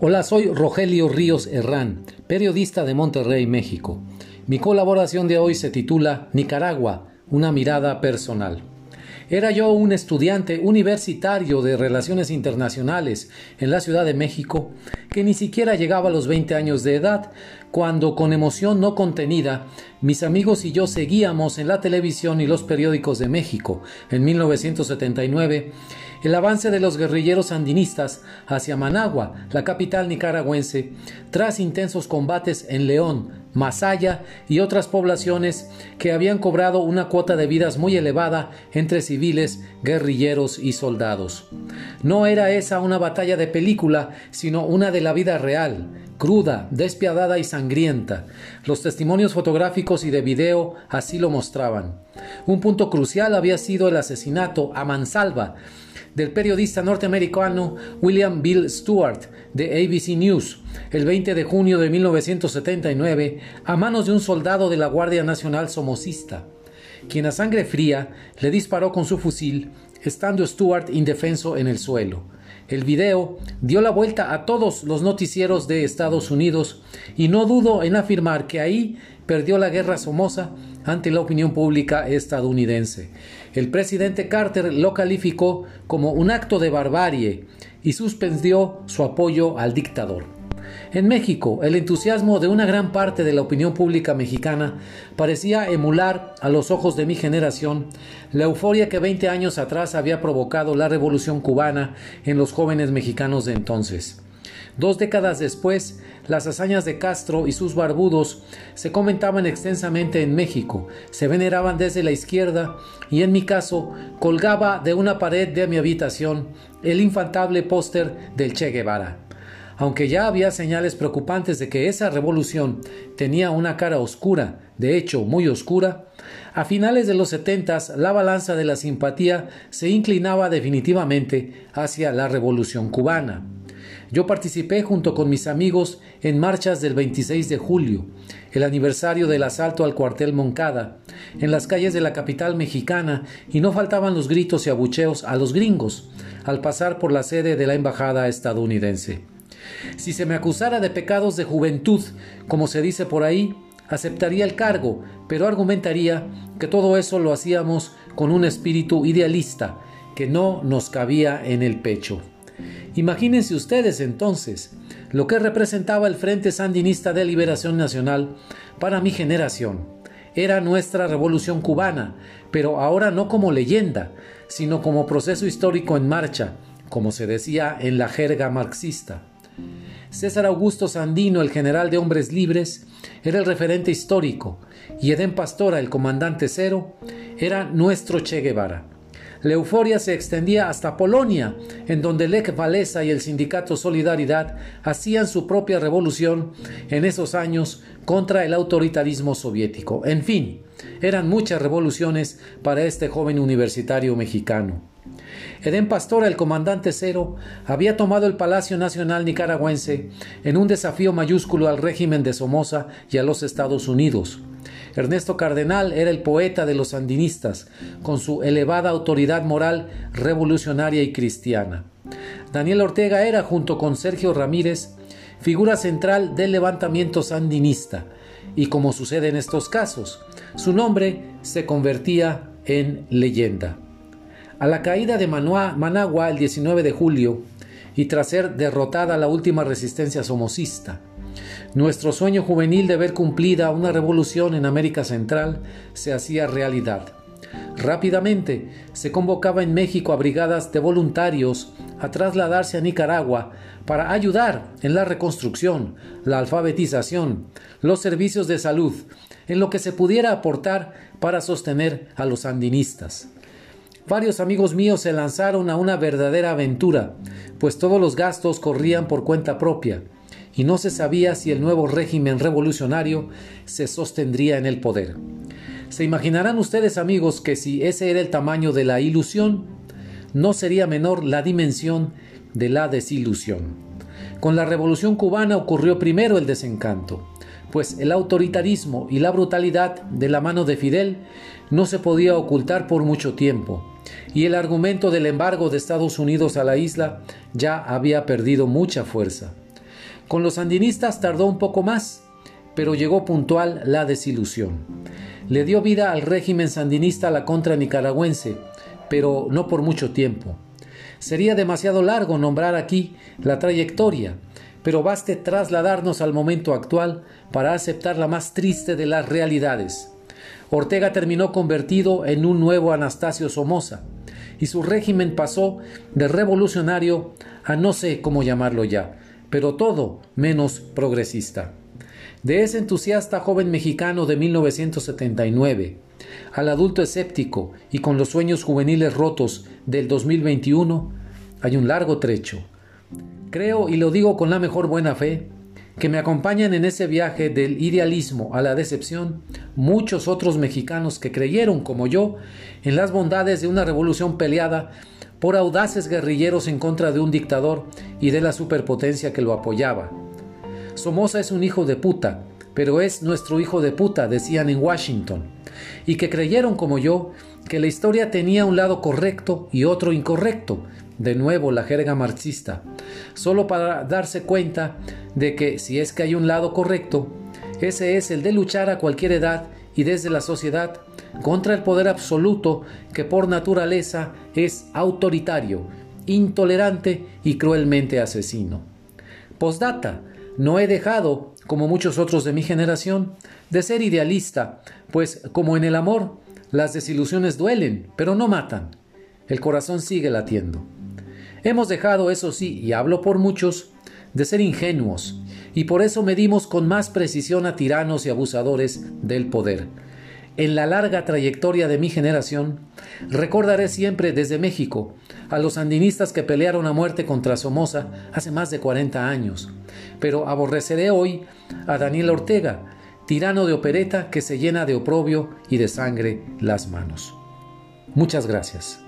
Hola, soy Rogelio Ríos Herrán, periodista de Monterrey, México. Mi colaboración de hoy se titula Nicaragua, una mirada personal. Era yo un estudiante universitario de Relaciones Internacionales en la Ciudad de México que ni siquiera llegaba a los 20 años de edad cuando con emoción no contenida mis amigos y yo seguíamos en la televisión y los periódicos de México en 1979 el avance de los guerrilleros sandinistas hacia Managua, la capital nicaragüense, tras intensos combates en León, Masaya y otras poblaciones que habían cobrado una cuota de vidas muy elevada entre civiles, guerrilleros y soldados. No era esa una batalla de película, sino una de la vida real, cruda, despiadada y sangrienta. Los testimonios fotográficos y de video así lo mostraban. Un punto crucial había sido el asesinato a mansalva del periodista norteamericano William Bill Stewart de ABC News el 20 de junio de 1979 a manos de un soldado de la Guardia Nacional somocista, quien a sangre fría le disparó con su fusil, estando Stewart indefenso en el suelo. El video dio la vuelta a todos los noticieros de Estados Unidos y no dudo en afirmar que ahí perdió la guerra Somoza ante la opinión pública estadounidense. El presidente Carter lo calificó como un acto de barbarie y suspendió su apoyo al dictador. En México, el entusiasmo de una gran parte de la opinión pública mexicana parecía emular, a los ojos de mi generación, la euforia que 20 años atrás había provocado la revolución cubana en los jóvenes mexicanos de entonces. Dos décadas después, las hazañas de Castro y sus barbudos se comentaban extensamente en México, se veneraban desde la izquierda y en mi caso colgaba de una pared de mi habitación el infantable póster del Che Guevara. Aunque ya había señales preocupantes de que esa revolución tenía una cara oscura, de hecho muy oscura, a finales de los setentas la balanza de la simpatía se inclinaba definitivamente hacia la revolución cubana. Yo participé junto con mis amigos en marchas del 26 de julio, el aniversario del asalto al cuartel Moncada, en las calles de la capital mexicana, y no faltaban los gritos y abucheos a los gringos al pasar por la sede de la embajada estadounidense. Si se me acusara de pecados de juventud, como se dice por ahí, aceptaría el cargo, pero argumentaría que todo eso lo hacíamos con un espíritu idealista que no nos cabía en el pecho. Imagínense ustedes entonces lo que representaba el Frente Sandinista de Liberación Nacional para mi generación. Era nuestra revolución cubana, pero ahora no como leyenda, sino como proceso histórico en marcha, como se decía en la jerga marxista. César Augusto Sandino, el general de hombres libres, era el referente histórico, y Edén Pastora, el comandante cero, era nuestro Che Guevara. La euforia se extendía hasta Polonia, en donde Lech Walesa y el sindicato Solidaridad hacían su propia revolución en esos años contra el autoritarismo soviético. En fin, eran muchas revoluciones para este joven universitario mexicano. Edén Pastora, el comandante cero, había tomado el Palacio Nacional nicaragüense en un desafío mayúsculo al régimen de Somoza y a los Estados Unidos. Ernesto Cardenal era el poeta de los sandinistas, con su elevada autoridad moral revolucionaria y cristiana. Daniel Ortega era, junto con Sergio Ramírez, figura central del levantamiento sandinista, y como sucede en estos casos, su nombre se convertía en leyenda. A la caída de Managua el 19 de julio, y tras ser derrotada la última resistencia somocista, nuestro sueño juvenil de ver cumplida una revolución en América Central se hacía realidad. Rápidamente se convocaba en México a brigadas de voluntarios a trasladarse a Nicaragua para ayudar en la reconstrucción, la alfabetización, los servicios de salud, en lo que se pudiera aportar para sostener a los sandinistas. Varios amigos míos se lanzaron a una verdadera aventura, pues todos los gastos corrían por cuenta propia y no se sabía si el nuevo régimen revolucionario se sostendría en el poder. Se imaginarán ustedes amigos que si ese era el tamaño de la ilusión, no sería menor la dimensión de la desilusión. Con la revolución cubana ocurrió primero el desencanto, pues el autoritarismo y la brutalidad de la mano de Fidel no se podía ocultar por mucho tiempo, y el argumento del embargo de Estados Unidos a la isla ya había perdido mucha fuerza. Con los sandinistas tardó un poco más, pero llegó puntual la desilusión. Le dio vida al régimen sandinista la contra nicaragüense, pero no por mucho tiempo. Sería demasiado largo nombrar aquí la trayectoria, pero baste trasladarnos al momento actual para aceptar la más triste de las realidades. Ortega terminó convertido en un nuevo Anastasio Somoza, y su régimen pasó de revolucionario a no sé cómo llamarlo ya, pero todo menos progresista. De ese entusiasta joven mexicano de 1979 al adulto escéptico y con los sueños juveniles rotos del 2021 hay un largo trecho. Creo, y lo digo con la mejor buena fe, que me acompañan en ese viaje del idealismo a la decepción muchos otros mexicanos que creyeron, como yo, en las bondades de una revolución peleada por audaces guerrilleros en contra de un dictador y de la superpotencia que lo apoyaba. Somoza es un hijo de puta, pero es nuestro hijo de puta, decían en Washington, y que creyeron, como yo, que la historia tenía un lado correcto y otro incorrecto, de nuevo la jerga marxista, solo para darse cuenta de que si es que hay un lado correcto, ese es el de luchar a cualquier edad y desde la sociedad contra el poder absoluto que por naturaleza es autoritario, intolerante y cruelmente asesino. Postdata, no he dejado, como muchos otros de mi generación, de ser idealista, pues como en el amor, las desilusiones duelen, pero no matan. El corazón sigue latiendo. Hemos dejado, eso sí, y hablo por muchos, de ser ingenuos, y por eso medimos con más precisión a tiranos y abusadores del poder. En la larga trayectoria de mi generación, recordaré siempre desde México a los sandinistas que pelearon a muerte contra Somoza hace más de 40 años, pero aborreceré hoy a Daniel Ortega, tirano de opereta que se llena de oprobio y de sangre las manos. Muchas gracias.